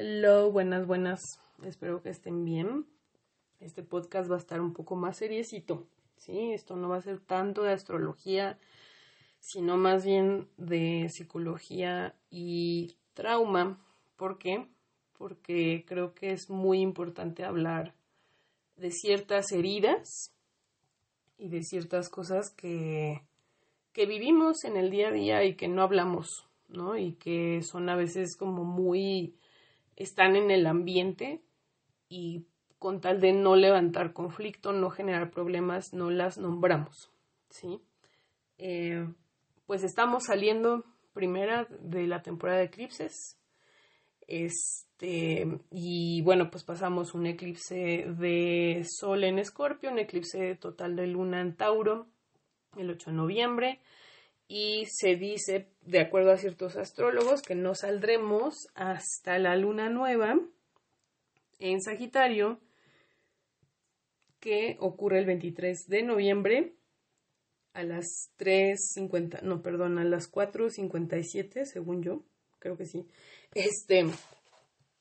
Hello, buenas, buenas. Espero que estén bien. Este podcast va a estar un poco más seriecito. Sí, esto no va a ser tanto de astrología, sino más bien de psicología y trauma. ¿Por qué? Porque creo que es muy importante hablar de ciertas heridas y de ciertas cosas que, que vivimos en el día a día y que no hablamos, ¿no? Y que son a veces como muy están en el ambiente y con tal de no levantar conflicto, no generar problemas, no las nombramos, ¿sí? Eh, pues estamos saliendo primera de la temporada de eclipses. Este, y bueno, pues pasamos un eclipse de Sol en Escorpio, un eclipse total de Luna en Tauro, el 8 de noviembre, y se dice, de acuerdo a ciertos astrólogos, que no saldremos hasta la luna nueva en Sagitario, que ocurre el 23 de noviembre a las 3.50, no, perdón, a las 4.57, según yo, creo que sí, este,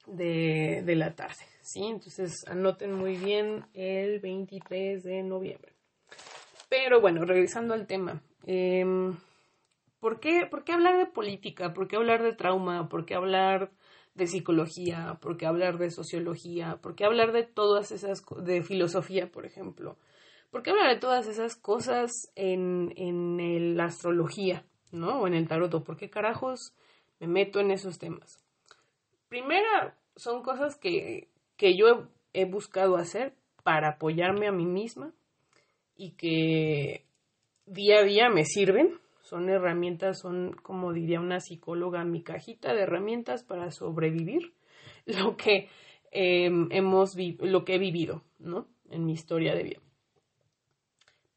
de, de la tarde, ¿sí? Entonces anoten muy bien el 23 de noviembre. Pero bueno, regresando al tema. Eh, ¿Por qué, ¿Por qué hablar de política? ¿Por qué hablar de trauma? ¿Por qué hablar de psicología? ¿Por qué hablar de sociología? ¿Por qué hablar de todas esas, de filosofía, por ejemplo? ¿Por qué hablar de todas esas cosas en, en la astrología, ¿no? O en el tarot. ¿Por qué carajos me meto en esos temas? Primera, son cosas que, que yo he buscado hacer para apoyarme a mí misma y que día a día me sirven son herramientas, son, como diría una psicóloga, mi cajita de herramientas para sobrevivir lo que em, hemos lo que he vivido, ¿no? En mi historia de vida.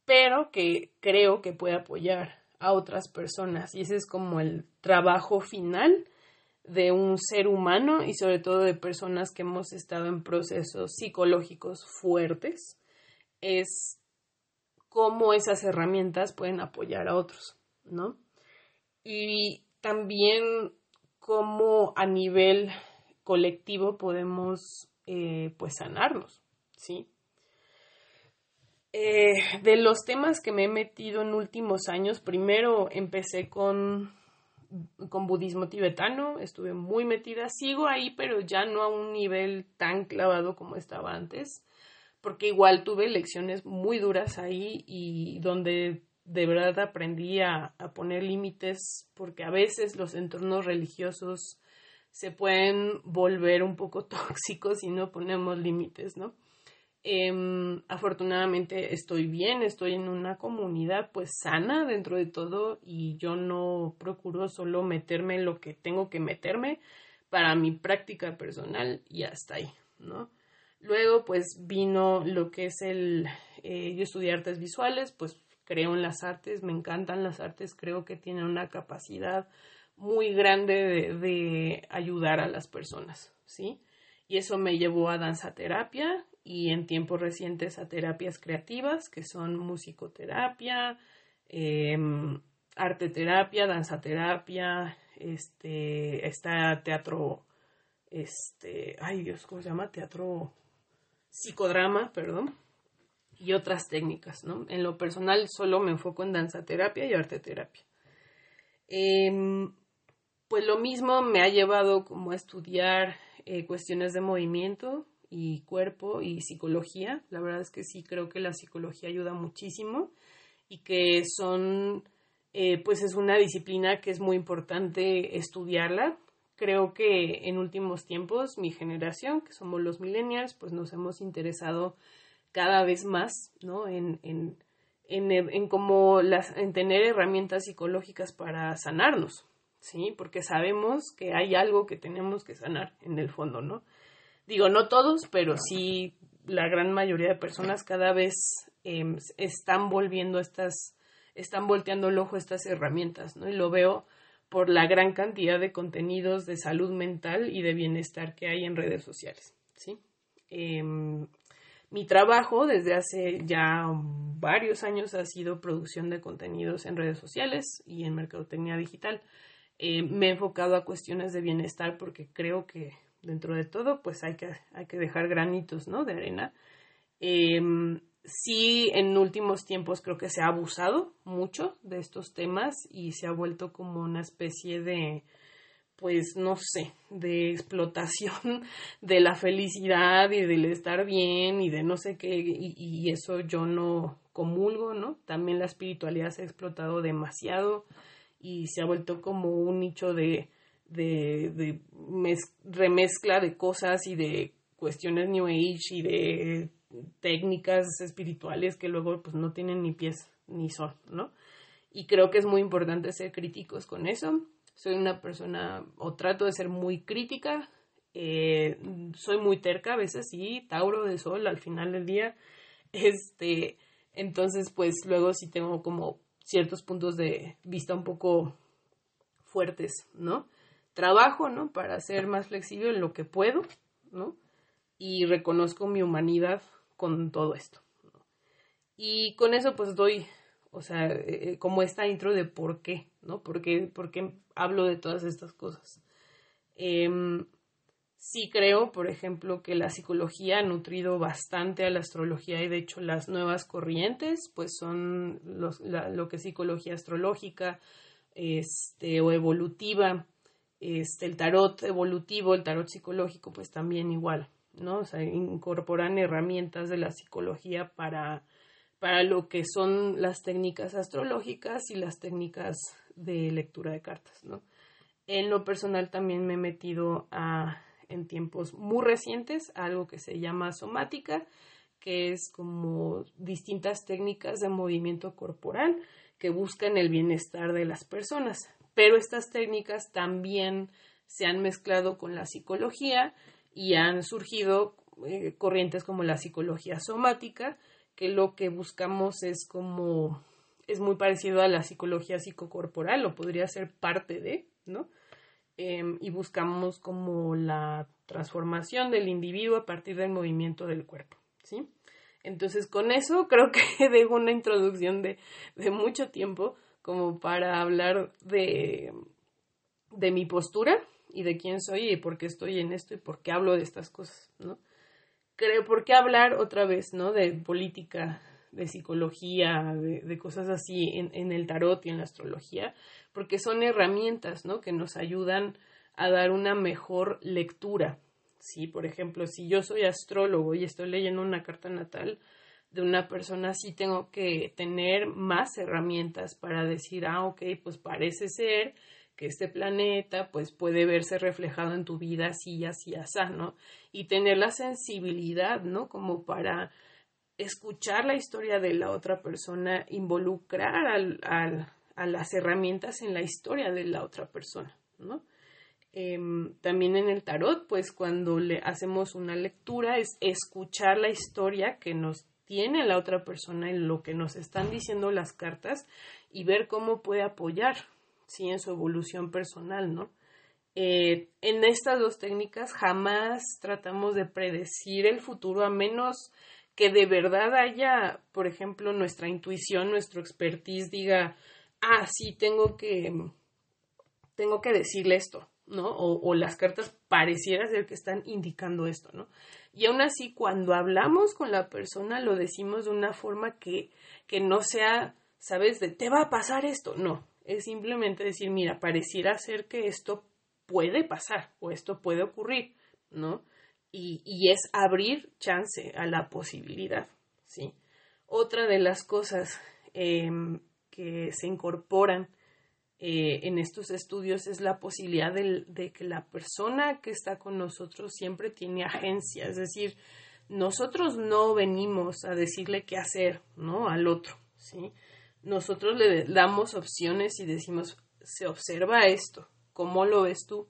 Pero que creo que puede apoyar a otras personas y ese es como el trabajo final de un ser humano y sobre todo de personas que hemos estado en procesos psicológicos fuertes es cómo esas herramientas pueden apoyar a otros. ¿No? Y también cómo a nivel colectivo podemos eh, pues sanarnos, ¿sí? Eh, de los temas que me he metido en últimos años, primero empecé con, con budismo tibetano, estuve muy metida, sigo ahí, pero ya no a un nivel tan clavado como estaba antes, porque igual tuve lecciones muy duras ahí y donde de verdad aprendí a, poner límites porque a veces los entornos religiosos se pueden volver un poco tóxicos si no ponemos límites, ¿no? Em, afortunadamente estoy bien, estoy en una comunidad pues sana dentro de todo y yo no procuro solo meterme en lo que tengo que meterme para mi práctica personal y hasta ahí, ¿no? Luego pues vino lo que es el, eh, yo estudié artes visuales, pues creo en las artes, me encantan las artes, creo que tienen una capacidad muy grande de, ayudar a las personas, ¿sí? Y eso me llevó a danza terapia y en tiempos recientes a terapias creativas, que son musicoterapia, eh, arte terapia, danza terapia, este, está teatro, este, ay Dios, ¿cómo se llama? Teatro psicodrama, perdón, y otras técnicas, ¿no? En lo personal solo me enfoco en danza terapia y arte terapia. Em, pues lo mismo me ha llevado como a estudiar eh, cuestiones de movimiento y cuerpo y psicología. La verdad es que sí creo que la psicología ayuda muchísimo y que son, eh, pues es una disciplina que es muy importante estudiarla. Creo que en últimos tiempos mi generación, que somos los millennials, pues nos hemos interesado cada vez más, ¿no? En, en, en, en como las, en tener herramientas psicológicas para sanarnos, ¿sí? Porque sabemos que hay algo que tenemos que sanar en el fondo, ¿no? Digo, no todos, pero sí la gran mayoría de personas cada vez em, están volviendo estas, están volteando el ojo estas herramientas, ¿no? Y lo veo por la gran cantidad de contenidos de salud mental y de bienestar que hay en redes sociales, ¿sí? Em, mi trabajo desde hace ya varios años ha sido producción de contenidos en redes sociales y en mercadotecnia digital. Eh, me he enfocado a cuestiones de bienestar porque creo que dentro de todo, pues hay que, hay que dejar granitos, ¿no? De arena. Em, sí, en últimos tiempos creo que se ha abusado mucho de estos temas y se ha vuelto como una especie de, pues no sé, de explotación de la felicidad y del estar bien y de no sé qué, y, eso yo no comulgo, ¿no? También la espiritualidad se ha explotado demasiado y se ha vuelto como un nicho de, de, remezcla de cosas y de cuestiones New Age y de técnicas espirituales que luego pues no tienen ni pies ni son, ¿no? Y creo que es muy importante ser críticos con eso soy una persona o trato de ser muy crítica, eh, soy muy terca a veces, sí, Tauro de Sol al final del día, este, entonces pues luego sí tengo como ciertos puntos de vista un poco fuertes, ¿no? Trabajo, ¿no? Para ser más flexible en lo que puedo, ¿no? Y reconozco mi humanidad con todo esto. Y con eso pues doy o sea, eh, eh, como esta intro de por qué, ¿no? ¿Por qué, hablo de todas estas cosas? Em, sí creo, por ejemplo, que la psicología ha nutrido bastante a la astrología y de hecho las nuevas corrientes, pues son lo que es psicología astrológica este, o evolutiva, este, el tarot evolutivo, el tarot psicológico, pues también igual, ¿no? O sea, incorporan herramientas de la psicología para para lo que son las técnicas astrológicas y las técnicas de lectura de cartas, ¿no? En lo personal también me he metido a, en tiempos muy recientes a algo que se llama somática, que es como distintas técnicas de movimiento corporal que buscan el bienestar de las personas. Pero estas técnicas también se han mezclado con la psicología y han surgido eh, corrientes como la psicología somática, que lo que buscamos es como, es muy parecido a la psicología psicocorporal, o podría ser parte de, ¿no? Em, y buscamos como la transformación del individuo a partir del movimiento del cuerpo, ¿sí? Entonces, con eso creo que dejo una introducción de, de mucho tiempo como para hablar de, de mi postura y de quién soy y por qué estoy en esto y por qué hablo de estas cosas, ¿no? creo, ¿por qué hablar otra vez, ¿no? De política, de psicología, de, cosas así en, en, el tarot y en la astrología, porque son herramientas, ¿no? Que nos ayudan a dar una mejor lectura. Sí, por ejemplo, si yo soy astrólogo y estoy leyendo una carta natal de una persona, sí tengo que tener más herramientas para decir, ah, ok, pues parece ser que este planeta pues puede verse reflejado en tu vida así así, así, ¿no? Y tener la sensibilidad, ¿no? Como para escuchar la historia de la otra persona, involucrar al, a las herramientas en la historia de la otra persona, ¿no? Em, también en el tarot, pues cuando le hacemos una lectura es escuchar la historia que nos tiene la otra persona en lo que nos están diciendo las cartas y ver cómo puede apoyar, sí en su evolución personal, ¿no? Eh, en estas dos técnicas jamás tratamos de predecir el futuro a menos que de verdad haya, por ejemplo, nuestra intuición, nuestro expertise diga, ah, sí, tengo que, tengo que decirle esto, ¿no? O, las cartas pareciera ser que están indicando esto, ¿no? Y aún así, cuando hablamos con la persona, lo decimos de una forma que, que no sea, ¿sabes? De te va a pasar esto, no es simplemente decir, mira, pareciera ser que esto puede pasar o esto puede ocurrir, ¿no? Y, es abrir chance a la posibilidad, ¿sí? Otra de las cosas em, que se incorporan eh, en estos estudios es la posibilidad de, de, que la persona que está con nosotros siempre tiene agencia, es decir, nosotros no venimos a decirle qué hacer, ¿no? Al otro, ¿sí? nosotros le damos opciones y decimos, se observa esto, ¿cómo lo ves tú?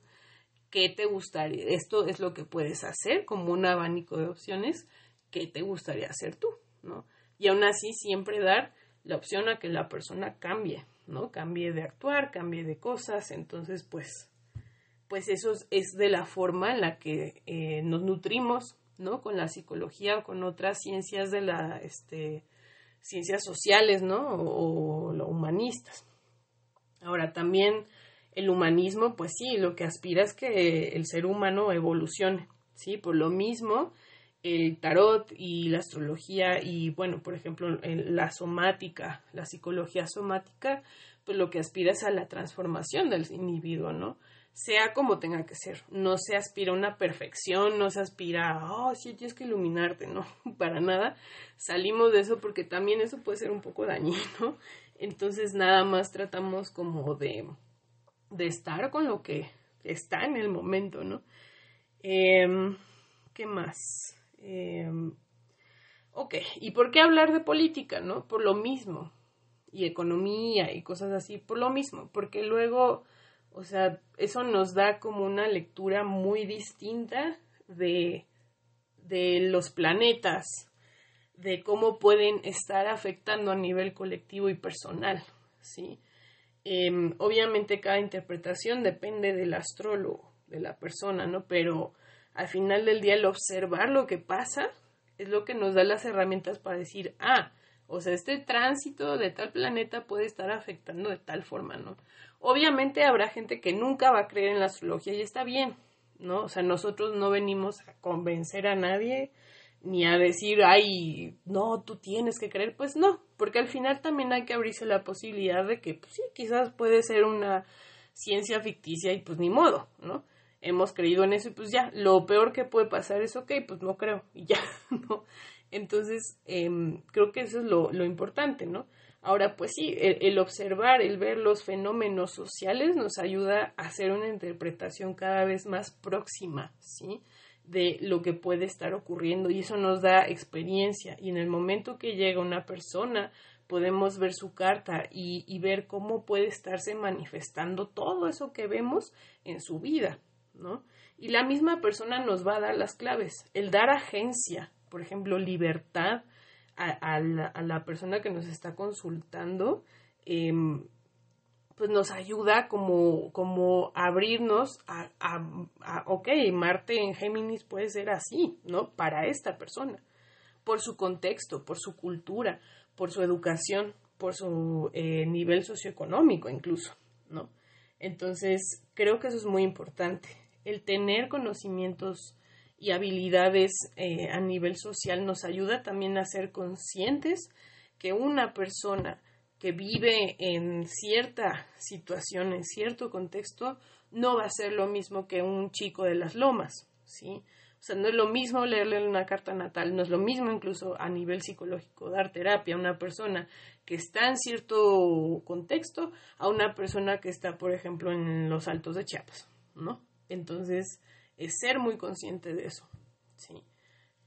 ¿Qué te gustaría? Esto es lo que puedes hacer como un abanico de opciones, ¿qué te gustaría hacer tú? ¿no? Y aún así siempre dar la opción a que la persona cambie, ¿no? Cambie de actuar, cambie de cosas, entonces pues, pues eso es de la forma en la que eh, nos nutrimos, ¿no? Con la psicología o con otras ciencias de la, este, ciencias sociales, ¿no? O, humanistas. Ahora, también El humanismo, pues sí, lo que aspira es que el ser humano evolucione, ¿sí? Por lo mismo, el tarot y la astrología y, bueno, por ejemplo, la somática, la psicología somática, pues lo que aspira es a la transformación del individuo, ¿no? Sea como tenga que ser. No se aspira a una perfección, no se aspira a, oh, sí, tienes que iluminarte, no, para nada. Salimos de eso porque también eso puede ser un poco dañino. Entonces, nada más tratamos como de, de estar con lo que está en el momento, ¿no? Em, ¿Qué más? Eh, ok, ¿y por qué hablar de política, no? Por lo mismo, y economía y cosas así, por lo mismo, porque luego, o sea, eso nos da como una lectura muy distinta de, de los planetas, de cómo pueden estar afectando a nivel colectivo y personal, ¿sí? Em, obviamente cada interpretación depende del astrólogo, de la persona, ¿no? Pero al final del día el observar lo que pasa es lo que nos da las herramientas para decir, ah, o sea, este tránsito de tal planeta puede estar afectando de tal forma, ¿no? Obviamente habrá gente que nunca va a creer en la astrología y está bien, ¿no? O sea, nosotros no venimos a convencer a nadie ni a decir, ay, no, tú tienes que creer, pues no, porque al final también hay que abrirse la posibilidad de que, pues sí, quizás puede ser una ciencia ficticia y pues ni modo, ¿no? hemos creído en eso y pues ya, lo peor que puede pasar es, ok, pues no creo y ya, ¿no? Entonces, em, creo que eso es lo, lo, importante, ¿no? Ahora, pues sí, el, observar, el ver los fenómenos sociales nos ayuda a hacer una interpretación cada vez más próxima, ¿sí? De lo que puede estar ocurriendo y eso nos da experiencia y en el momento que llega una persona podemos ver su carta y, y ver cómo puede estarse manifestando todo eso que vemos en su vida, ¿no? Y la misma persona nos va a dar las claves. El dar agencia, por ejemplo, libertad a, la, persona que nos está consultando, em, pues nos ayuda como, como abrirnos a, a, ok, Marte en Géminis puede ser así, ¿no? Para esta persona, por su contexto, por su cultura, por su educación, por su eh, nivel socioeconómico incluso, ¿no? Entonces, creo que eso es muy importante el tener conocimientos y habilidades eh, a nivel social nos ayuda también a ser conscientes que una persona que vive en cierta situación, en cierto contexto, no va a ser lo mismo que un chico de las lomas, ¿sí? O sea, no es lo mismo leerle una carta natal, no es lo mismo incluso a nivel psicológico dar terapia a una persona que está en cierto contexto a una persona que está, por ejemplo, en los altos de Chiapas, ¿no? Entonces, es ser muy consciente de eso. ¿sí?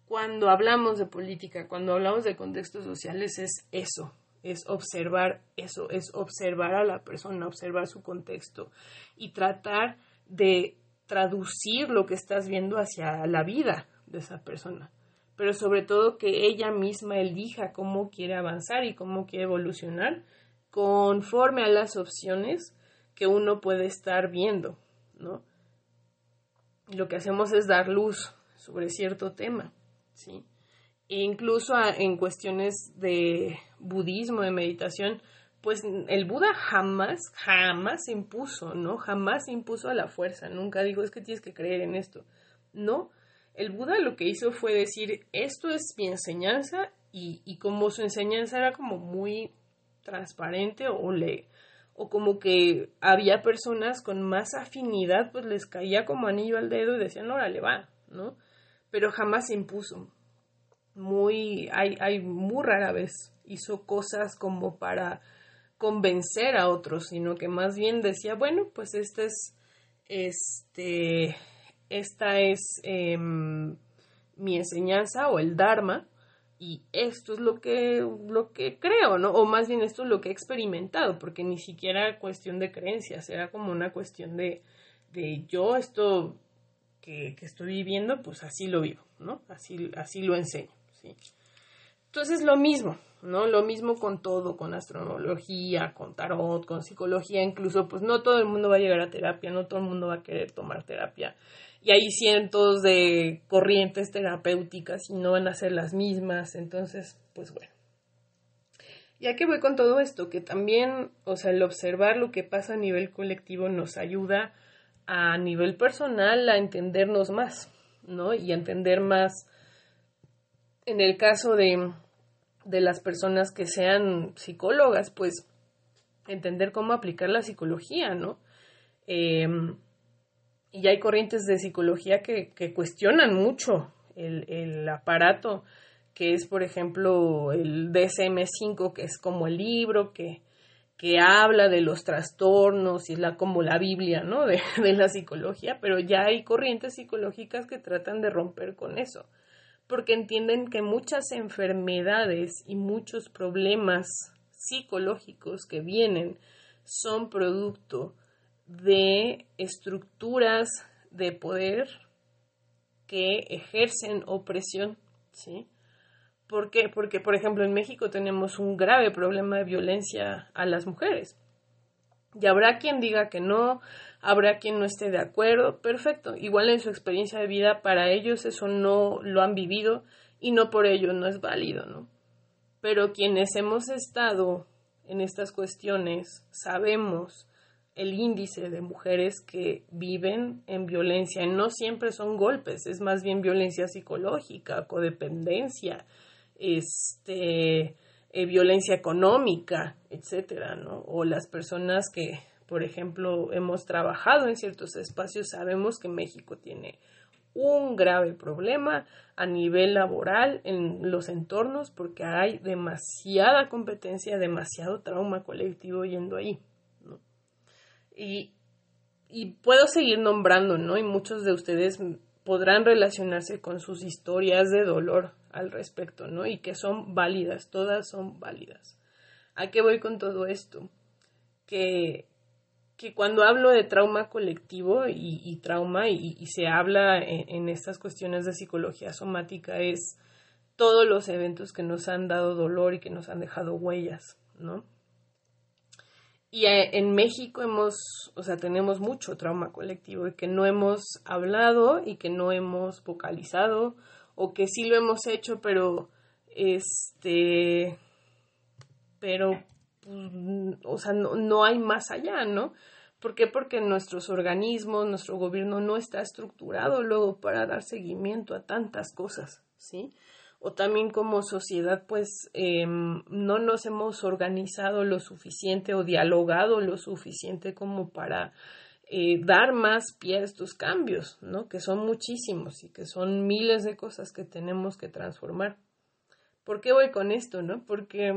Cuando hablamos de política, cuando hablamos de contextos sociales, es eso, es observar eso, es observar a la persona, observar su contexto y tratar de traducir lo que estás viendo hacia la vida de esa persona. Pero sobre todo que ella misma elija cómo quiere avanzar y cómo quiere evolucionar conforme a las opciones que uno puede estar viendo, ¿no? lo que hacemos es dar luz sobre cierto tema, ¿sí? Incluso en cuestiones de budismo, de meditación, pues el Buda jamás, jamás impuso, ¿no? Jamás impuso a la fuerza, nunca dijo es que tienes que creer en esto. No, el Buda lo que hizo fue decir, esto es mi enseñanza y, y como su enseñanza era como muy transparente o le o como que había personas con más afinidad, pues les caía como anillo al dedo y decían, órale, va, ¿no? Pero jamás impuso. Muy, hay, hay muy rara vez hizo cosas como para convencer a otros, sino que más bien decía, bueno, pues esta es, este, esta es em, mi enseñanza o el Dharma, y esto es lo que, lo que creo, ¿no? O más bien esto es lo que he experimentado, porque ni siquiera era cuestión de creencias, era como una cuestión de, de yo esto que, que, estoy viviendo, pues así lo vivo, ¿no? Así, así lo enseño, ¿sí? Entonces lo mismo, ¿no? Lo mismo con todo, con astrología, con tarot, con psicología, incluso, pues no todo el mundo va a llegar a terapia, no todo el mundo va a querer tomar terapia y hay cientos de corrientes terapéuticas y no van a ser las mismas, entonces, pues bueno. ¿Y a qué voy con todo esto? Que también, o sea, el observar lo que pasa a nivel colectivo nos ayuda a nivel personal a entendernos más, ¿no? Y a entender más, en el caso de, de las personas que sean psicólogas, pues entender cómo aplicar la psicología, ¿no? Em, y hay corrientes de psicología que, que cuestionan mucho el, el, aparato, que es, por ejemplo, el DSM-5, que es como el libro que, que habla de los trastornos y es la, como la Biblia, ¿no? De, de la psicología, pero ya hay corrientes psicológicas que tratan de romper con eso, porque entienden que muchas enfermedades y muchos problemas psicológicos que vienen son producto de estructuras de poder que ejercen opresión, ¿sí? ¿Por qué? Porque, por ejemplo, en México tenemos un grave problema de violencia a las mujeres. Y habrá quien diga que no, habrá quien no esté de acuerdo, perfecto. Igual en su experiencia de vida, para ellos eso no lo han vivido y no por ello no es válido, ¿no? Pero quienes hemos estado en estas cuestiones sabemos el índice de mujeres que viven en violencia. No siempre son golpes, es más bien violencia psicológica, codependencia, este, eh, violencia económica, etcétera, ¿no? O las personas que, por ejemplo, hemos trabajado en ciertos espacios, sabemos que México tiene un grave problema a nivel laboral en los entornos porque hay demasiada competencia, demasiado trauma colectivo yendo ahí. Y, y puedo seguir nombrando, ¿no? Y muchos de ustedes podrán relacionarse con sus historias de dolor al respecto, ¿no? Y que son válidas, todas son válidas. ¿A qué voy con todo esto? Que, que cuando hablo de trauma colectivo y, trauma y, se habla en, estas cuestiones de psicología somática es todos los eventos que nos han dado dolor y que nos han dejado huellas, ¿no? Y eh, en México hemos, o sea, tenemos mucho trauma colectivo y que no hemos hablado y que no hemos vocalizado o que sí lo hemos hecho, pero este, pero, pues, o sea, no, no hay más allá, ¿no? ¿Por qué? Porque nuestros organismos, nuestro gobierno no está estructurado luego para dar seguimiento a tantas cosas, ¿sí? o también como sociedad pues em, no nos hemos organizado lo suficiente o dialogado lo suficiente como para dar más pie a estos cambios, ¿no? Que son muchísimos y que son miles de cosas que tenemos que transformar. ¿Por qué voy con esto, no? Porque,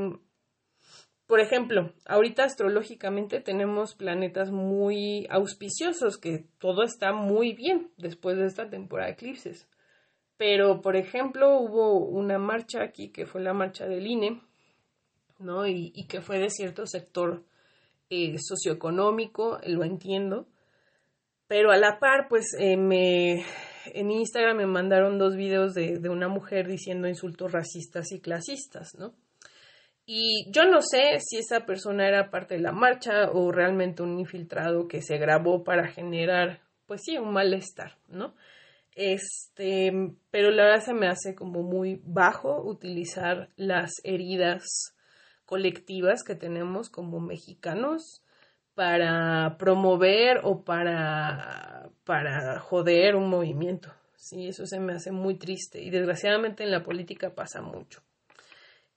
por ejemplo, ahorita astrológicamente tenemos planetas muy auspiciosos, que todo está muy bien después de esta temporada de eclipses. Pero, por ejemplo, hubo una marcha aquí que fue la marcha del INE, ¿no? Y, que fue de cierto sector eh, socioeconómico, lo entiendo. Pero a la par, pues eh, me, en Instagram me mandaron dos videos de, de una mujer diciendo insultos racistas y clasistas, ¿no? Y yo no sé si esa persona era parte de la marcha o realmente un infiltrado que se grabó para generar, pues sí, un malestar, ¿no? Este, pero la verdad se me hace como muy bajo utilizar las heridas colectivas que tenemos como mexicanos para promover o para, para joder un movimiento. Sí, eso se me hace muy triste y desgraciadamente en la política pasa mucho.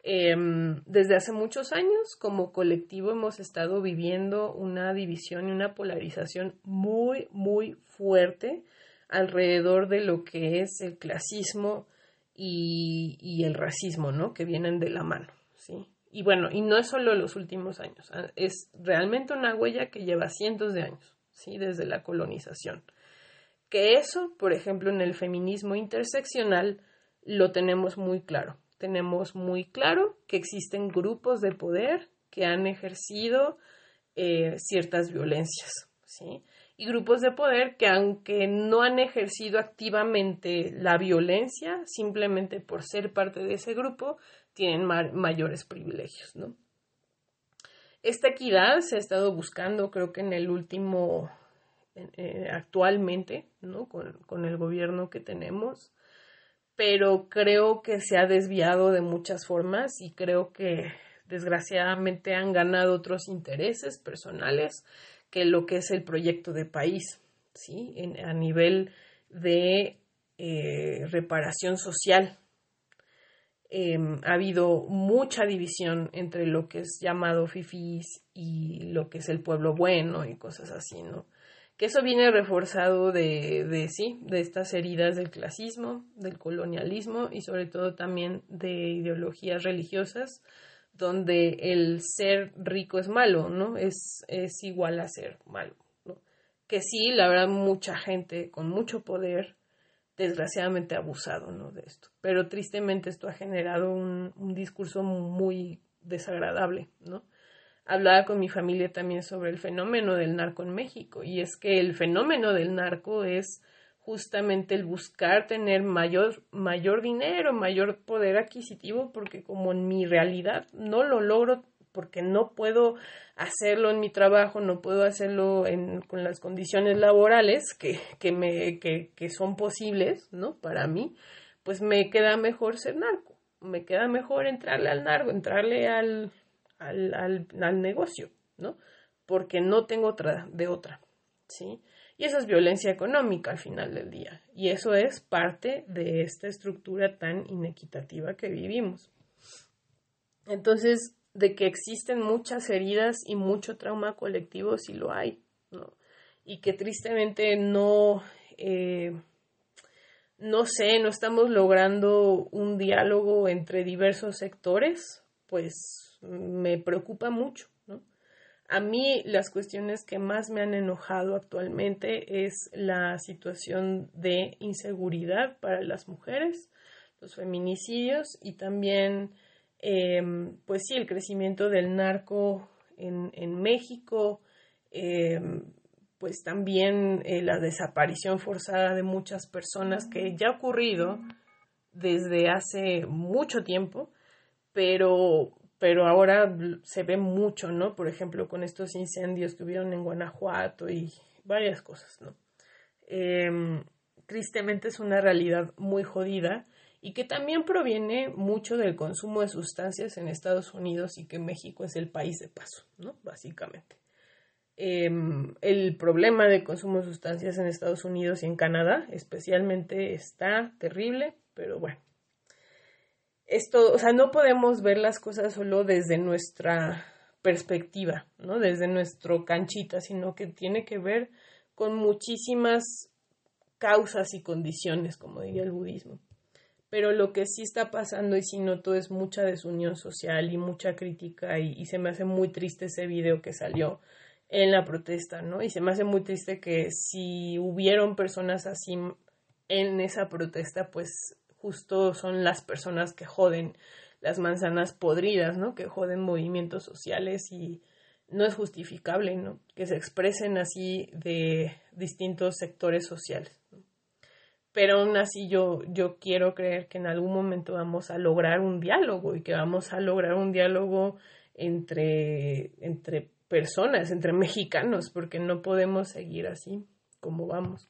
Em, desde hace muchos años, como colectivo, hemos estado viviendo una división y una polarización muy, muy fuerte alrededor de lo que es el clasismo y, el racismo, ¿no? Que vienen de la mano, ¿sí? Y bueno, y no es solo los últimos años, ah, es realmente una huella que lleva cientos de años, ¿sí? Desde la colonización. Que eso, por ejemplo, en el feminismo interseccional lo tenemos muy claro. Tenemos muy claro que existen grupos de poder que han ejercido eh, ciertas violencias, ¿sí? y grupos de poder que aunque no han ejercido activamente la violencia, simplemente por ser parte de ese grupo, tienen mayores privilegios, ¿no? Esta equidad se ha estado buscando, creo que en el último, eh, actualmente, ¿no? Con, el gobierno que tenemos, pero creo que se ha desviado de muchas formas y creo que desgraciadamente han ganado otros intereses personales que lo que es el proyecto de país, ¿sí? a nivel de eh, reparación social. Em, ha habido mucha división entre lo que es llamado fifís y lo que es el pueblo bueno y cosas así, ¿no? Que eso viene reforzado de, sí, de estas heridas del clasismo, del colonialismo y sobre todo también de ideologías religiosas donde el ser rico es malo, ¿no? Es, es igual a ser malo, ¿no? Que sí, la verdad, mucha gente con mucho poder, desgraciadamente, abusado, ¿no? De esto. Pero tristemente esto ha generado un, un discurso muy desagradable, ¿no? Hablaba con mi familia también sobre el fenómeno del narco en México, y es que el fenómeno del narco es justamente el buscar tener mayor, mayor dinero, mayor poder adquisitivo, porque como en mi realidad no lo logro porque no puedo hacerlo en mi trabajo, no puedo hacerlo en, con las condiciones laborales que, que, me, que, que son posibles, ¿no? Para mí, pues me queda mejor ser narco, me queda mejor entrarle al narco, entrarle al, al, al, al negocio, ¿no? Porque no tengo otra de otra, ¿sí? Y eso es violencia económica al final del día. Y eso es parte de esta estructura tan inequitativa que vivimos. Entonces, de que existen muchas heridas y mucho trauma colectivo, sí lo hay, ¿no? Y que tristemente no, eh, no sé, no estamos logrando un diálogo entre diversos sectores, pues me preocupa mucho. A mí las cuestiones que más me han enojado actualmente es la situación de inseguridad para las mujeres, los feminicidios y también, em, pues sí, el crecimiento del narco en, en México, em, pues también eh, la desaparición forzada de muchas personas que ya ha ocurrido desde hace mucho tiempo, pero pero ahora se ve mucho, ¿no? Por ejemplo, con estos incendios que hubieron en Guanajuato y varias cosas, ¿no? Em, tristemente es una realidad muy jodida y que también proviene mucho del consumo de sustancias en Estados Unidos y que México es el país de paso, ¿no? Básicamente. Em, el problema de consumo de sustancias en Estados Unidos y en Canadá especialmente está terrible, pero bueno, esto, o sea, no podemos ver las cosas solo desde nuestra perspectiva, ¿no? Desde nuestro canchita, sino que tiene que ver con muchísimas causas y condiciones, como diría el budismo. Pero lo que sí está pasando y sí noto es mucha desunión social y mucha crítica y, y se me hace muy triste ese video que salió en la protesta, ¿no? Y se me hace muy triste que si hubieron personas así en esa protesta, pues justo son las personas que joden las manzanas podridas, ¿no? Que joden movimientos sociales y no es justificable, ¿no? Que se expresen así de distintos sectores sociales. Pero aún así yo, yo quiero creer que en algún momento vamos a lograr un diálogo y que vamos a lograr un diálogo entre, entre personas, entre mexicanos, porque no podemos seguir así como vamos.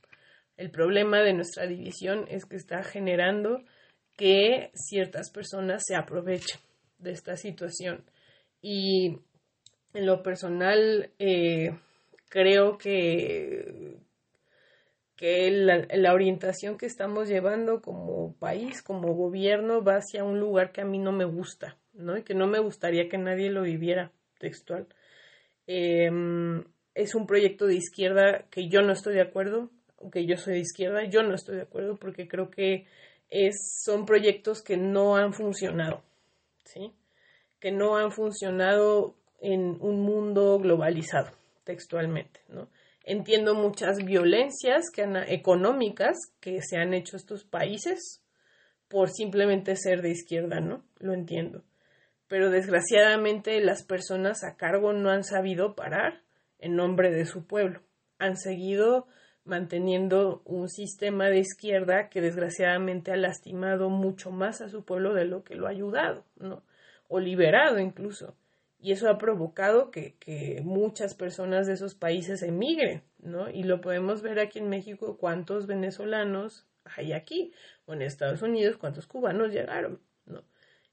El problema de nuestra división es que está generando que ciertas personas se aprovechen de esta situación. Y en lo personal, eh, creo que, que la, orientación que estamos llevando como país, como gobierno, va hacia un lugar que a mí no me gusta, ¿no? Y que no me gustaría que nadie lo viviera textual. Eh, es un proyecto de izquierda que yo no estoy de acuerdo, aunque yo soy de izquierda, yo no estoy de acuerdo porque creo que es, son proyectos que no han funcionado, ¿sí? Que no han funcionado en un mundo globalizado, textualmente, ¿no? Entiendo muchas violencias que económicas que se han hecho estos países por simplemente ser de izquierda, ¿no? Lo entiendo. Pero desgraciadamente las personas a cargo no han sabido parar en nombre de su pueblo. Han seguido manteniendo un sistema de izquierda que desgraciadamente ha lastimado mucho más a su pueblo de lo que lo ha ayudado, ¿no? O liberado incluso. Y eso ha provocado que, que muchas personas de esos países emigren, ¿no? Y lo podemos ver aquí en México, cuántos venezolanos hay aquí, o en Estados Unidos, cuántos cubanos llegaron, ¿no?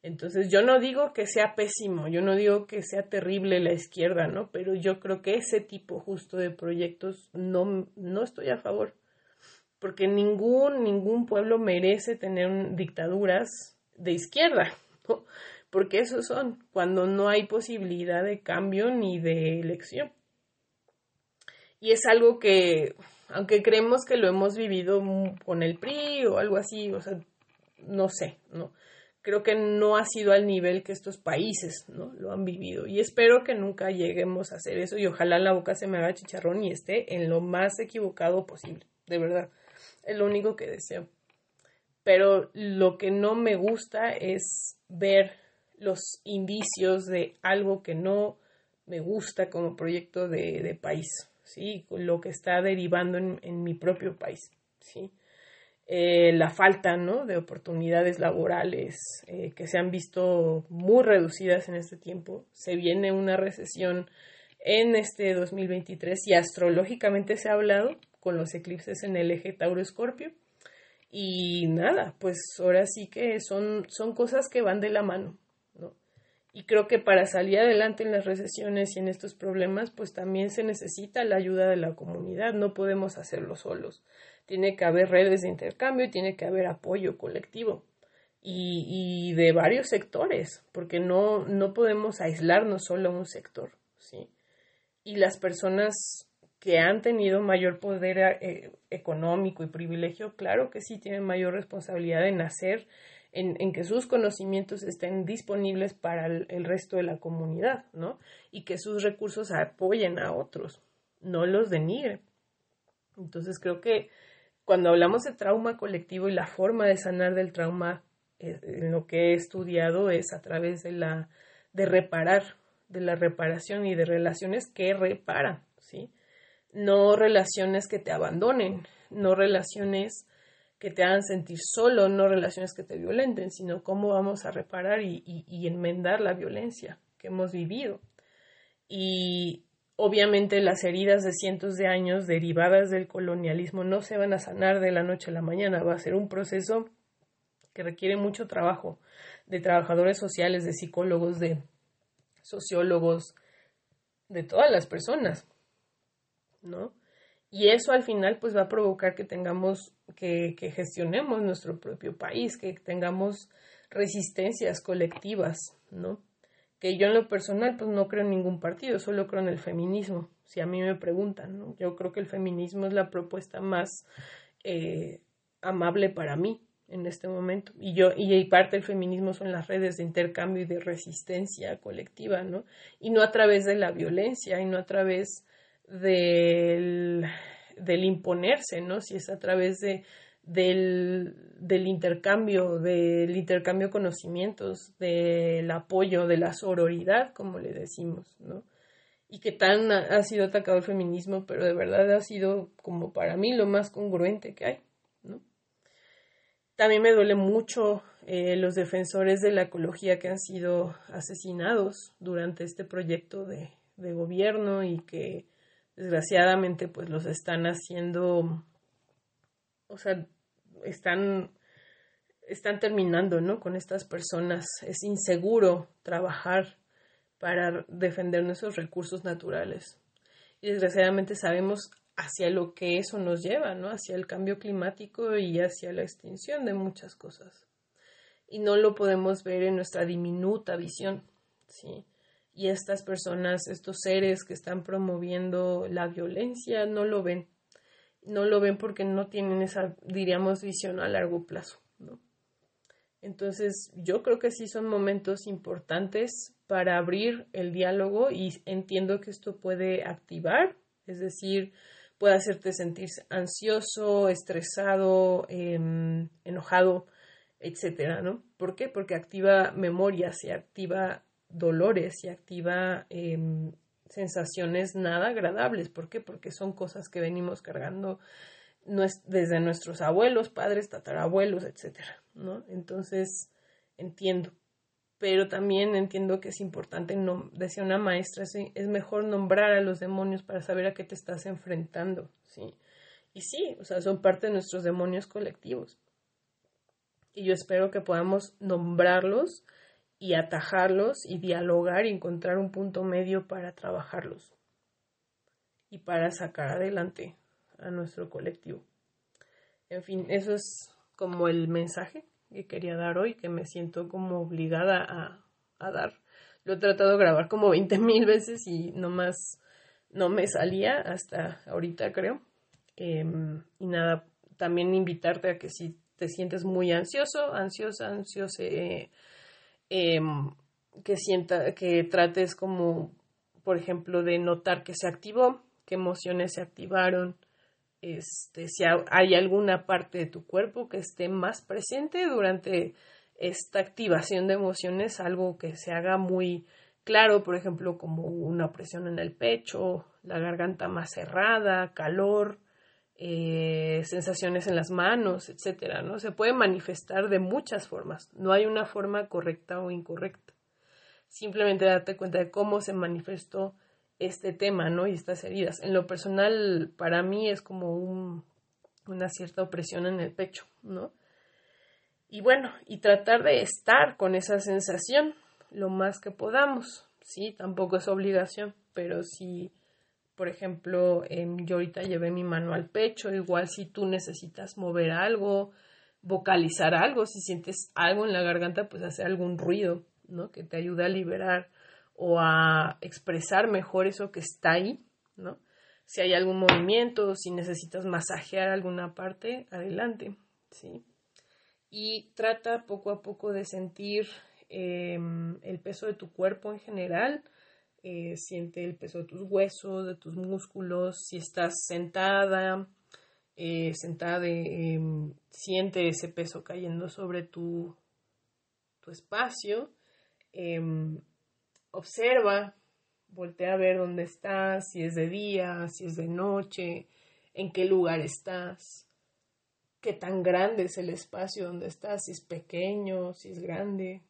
Entonces yo no digo que sea pésimo, yo no digo que sea terrible la izquierda, ¿no? Pero yo creo que ese tipo justo de proyectos no, no estoy a favor, porque ningún, ningún pueblo merece tener dictaduras de izquierda, ¿no? Porque esos son cuando no hay posibilidad de cambio ni de elección. Y es algo que, aunque creemos que lo hemos vivido con el PRI o algo así, o sea, no sé, ¿no? Creo que no ha sido al nivel que estos países, ¿no? Lo han vivido. Y espero que nunca lleguemos a hacer eso y ojalá la boca se me haga chicharrón y esté en lo más equivocado posible, de verdad. Es lo único que deseo. Pero lo que no me gusta es ver los indicios de algo que no me gusta como proyecto de, país, ¿sí? Lo que está derivando en, mi propio país, ¿sí? Eh, la falta ¿no? de oportunidades laborales eh, que se han visto muy reducidas en este tiempo. Se viene una recesión en este 2023 y astrológicamente se ha hablado con los eclipses en el eje Tauro-Escorpio. Y nada, pues ahora sí que son, son cosas que van de la mano. Y creo que para salir adelante en las recesiones y en estos problemas, pues también se necesita la ayuda de la comunidad, no podemos hacerlo solos. Tiene que haber redes de intercambio y tiene que haber apoyo colectivo y, de varios sectores, porque no, no podemos aislarnos solo a un sector, ¿sí? Y las personas que han tenido mayor poder eh, económico y privilegio, claro que sí tienen mayor responsabilidad en hacer en, que sus conocimientos estén disponibles para el, resto de la comunidad, ¿no? Y que sus recursos apoyen a otros, no los denigren. Entonces creo que cuando hablamos de trauma colectivo y la forma de sanar del trauma, eh, lo que he estudiado es a través de la de reparar, de la reparación y de relaciones que reparan, ¿sí? No relaciones que te abandonen, no relaciones que te hagan sentir solo, no relaciones que te violenten, sino cómo vamos a reparar y, enmendar la violencia que hemos vivido. Y obviamente las heridas de cientos de años derivadas del colonialismo no se van a sanar de la noche a la mañana, va a ser un proceso que requiere mucho trabajo de trabajadores sociales, de psicólogos, de sociólogos, de todas las personas, ¿no? Y eso al final pues va a provocar que tengamos, que, gestionemos nuestro propio país, que tengamos resistencias colectivas, ¿no? Que yo en lo personal pues no creo en ningún partido, solo creo en el feminismo, si a mí me preguntan, ¿no? Yo creo que el feminismo es la propuesta más eh, amable para mí en este momento. Y yo, y parte del feminismo son las redes de intercambio y de resistencia colectiva, ¿no? Y no a través de la violencia, y no a través del, del imponerse, ¿no? Si es a través de, del, del intercambio, del intercambio de conocimientos, del apoyo, de la sororidad, como le decimos, ¿no? Y que tan ha, sido atacado el feminismo, pero de verdad ha sido como para mí lo más congruente que hay. También me duele mucho eh, los defensores de la ecología que han sido asesinados durante este proyecto de, de gobierno y que desgraciadamente pues los están haciendo, o sea, están, están terminando, ¿no? Con estas personas. Es inseguro trabajar para defender nuestros recursos naturales. Y desgraciadamente sabemos hacia lo que eso nos lleva, ¿no? Hacia el cambio climático y hacia la extinción de muchas cosas. Y no lo podemos ver en nuestra diminuta visión, ¿sí? Y estas personas, estos seres que están promoviendo la violencia, no lo ven. No lo ven porque no tienen esa, diríamos, visión a largo plazo, ¿no? Entonces, yo creo que sí son momentos importantes para abrir el diálogo y entiendo que esto puede activar, es decir, puede hacerte sentir ansioso, estresado, em, enojado, etcétera, ¿no? ¿Por qué? Porque activa memoria, se activa dolores y activa em, sensaciones nada agradables. ¿Por qué? Porque son cosas que venimos cargando desde nuestros abuelos, padres, tatarabuelos, etcétera, ¿no? Entonces, entiendo. Pero también entiendo que es importante, no, decía una maestra, es mejor nombrar a los demonios para saber a qué te estás enfrentando, ¿sí? Y sí, o sea, son parte de nuestros demonios colectivos. Y yo espero que podamos nombrarlos y atajarlos y dialogar y encontrar un punto medio para trabajarlos y para sacar adelante a nuestro colectivo. En fin, eso es como el mensaje que quería dar hoy, que me siento como obligada a, a dar. Lo he tratado de grabar como 20 mil veces y nomás no me salía hasta ahorita, creo. Em, y nada, también invitarte a que si te sientes muy ansioso, ansiosa, ansiosa, eh, em, que sienta, que trates como, por ejemplo, de notar que se activó, qué emociones se activaron, este, si hay alguna parte de tu cuerpo que esté más presente durante esta activación de emociones, algo que se haga muy claro, por ejemplo, como una presión en el pecho, la garganta más cerrada, calor, eh, sensaciones en las manos, etcétera, ¿no? Se puede manifestar de muchas formas. No hay una forma correcta o incorrecta. Simplemente date cuenta de cómo se manifestó este tema, ¿no? Y estas heridas. En lo personal, para mí es como un, una cierta opresión en el pecho, ¿no? Y bueno, y tratar de estar con esa sensación lo más que podamos, ¿sí? Tampoco es obligación, pero si por ejemplo, em, yo ahorita llevé mi mano al pecho, igual si tú necesitas mover algo, vocalizar algo, si sientes algo en la garganta, pues hacer algún ruido, ¿no? Que te ayude a liberar o a expresar mejor eso que está ahí, ¿no? Si hay algún movimiento, si necesitas masajear alguna parte, adelante, ¿sí? Y trata poco a poco de sentir em, el peso de tu cuerpo en general, eh, siente el peso de tus huesos, de tus músculos, si estás sentada, eh, sentada, em, siente ese peso cayendo sobre tu, tu espacio, em, observa, voltea a ver dónde estás, si es de día, si es de noche, en qué lugar estás, qué tan grande es el espacio donde estás, si es pequeño, si es grande,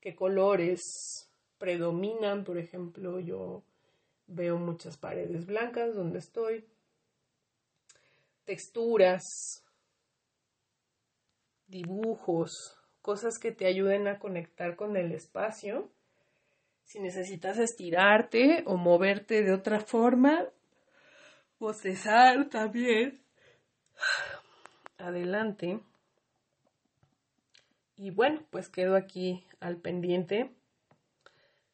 qué colores, predominan, por ejemplo, yo veo muchas paredes blancas donde estoy, texturas, dibujos, cosas que te ayuden a conectar con el espacio. Si necesitas estirarte o moverte de otra forma, bostezar también. Adelante. Y bueno, pues quedo aquí al pendiente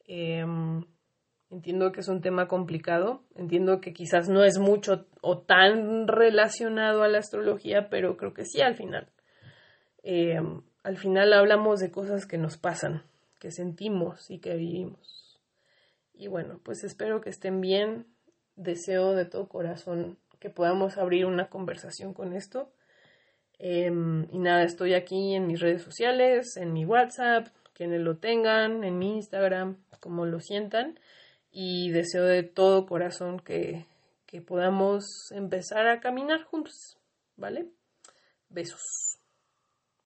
Em, entiendo que es un tema complicado, entiendo que quizás no es mucho o tan relacionado a la astrología, pero creo que sí al final. Em, al final hablamos de cosas que nos pasan, que sentimos y que vivimos. Y bueno, pues espero que estén bien. Deseo de todo corazón que podamos abrir una conversación con esto. Em, y nada, estoy aquí en mis redes sociales, en mi WhatsApp, quienes lo tengan, en mi Instagram, como lo sientan. Y deseo de todo corazón que, que podamos empezar a caminar juntos, ¿vale? Besos.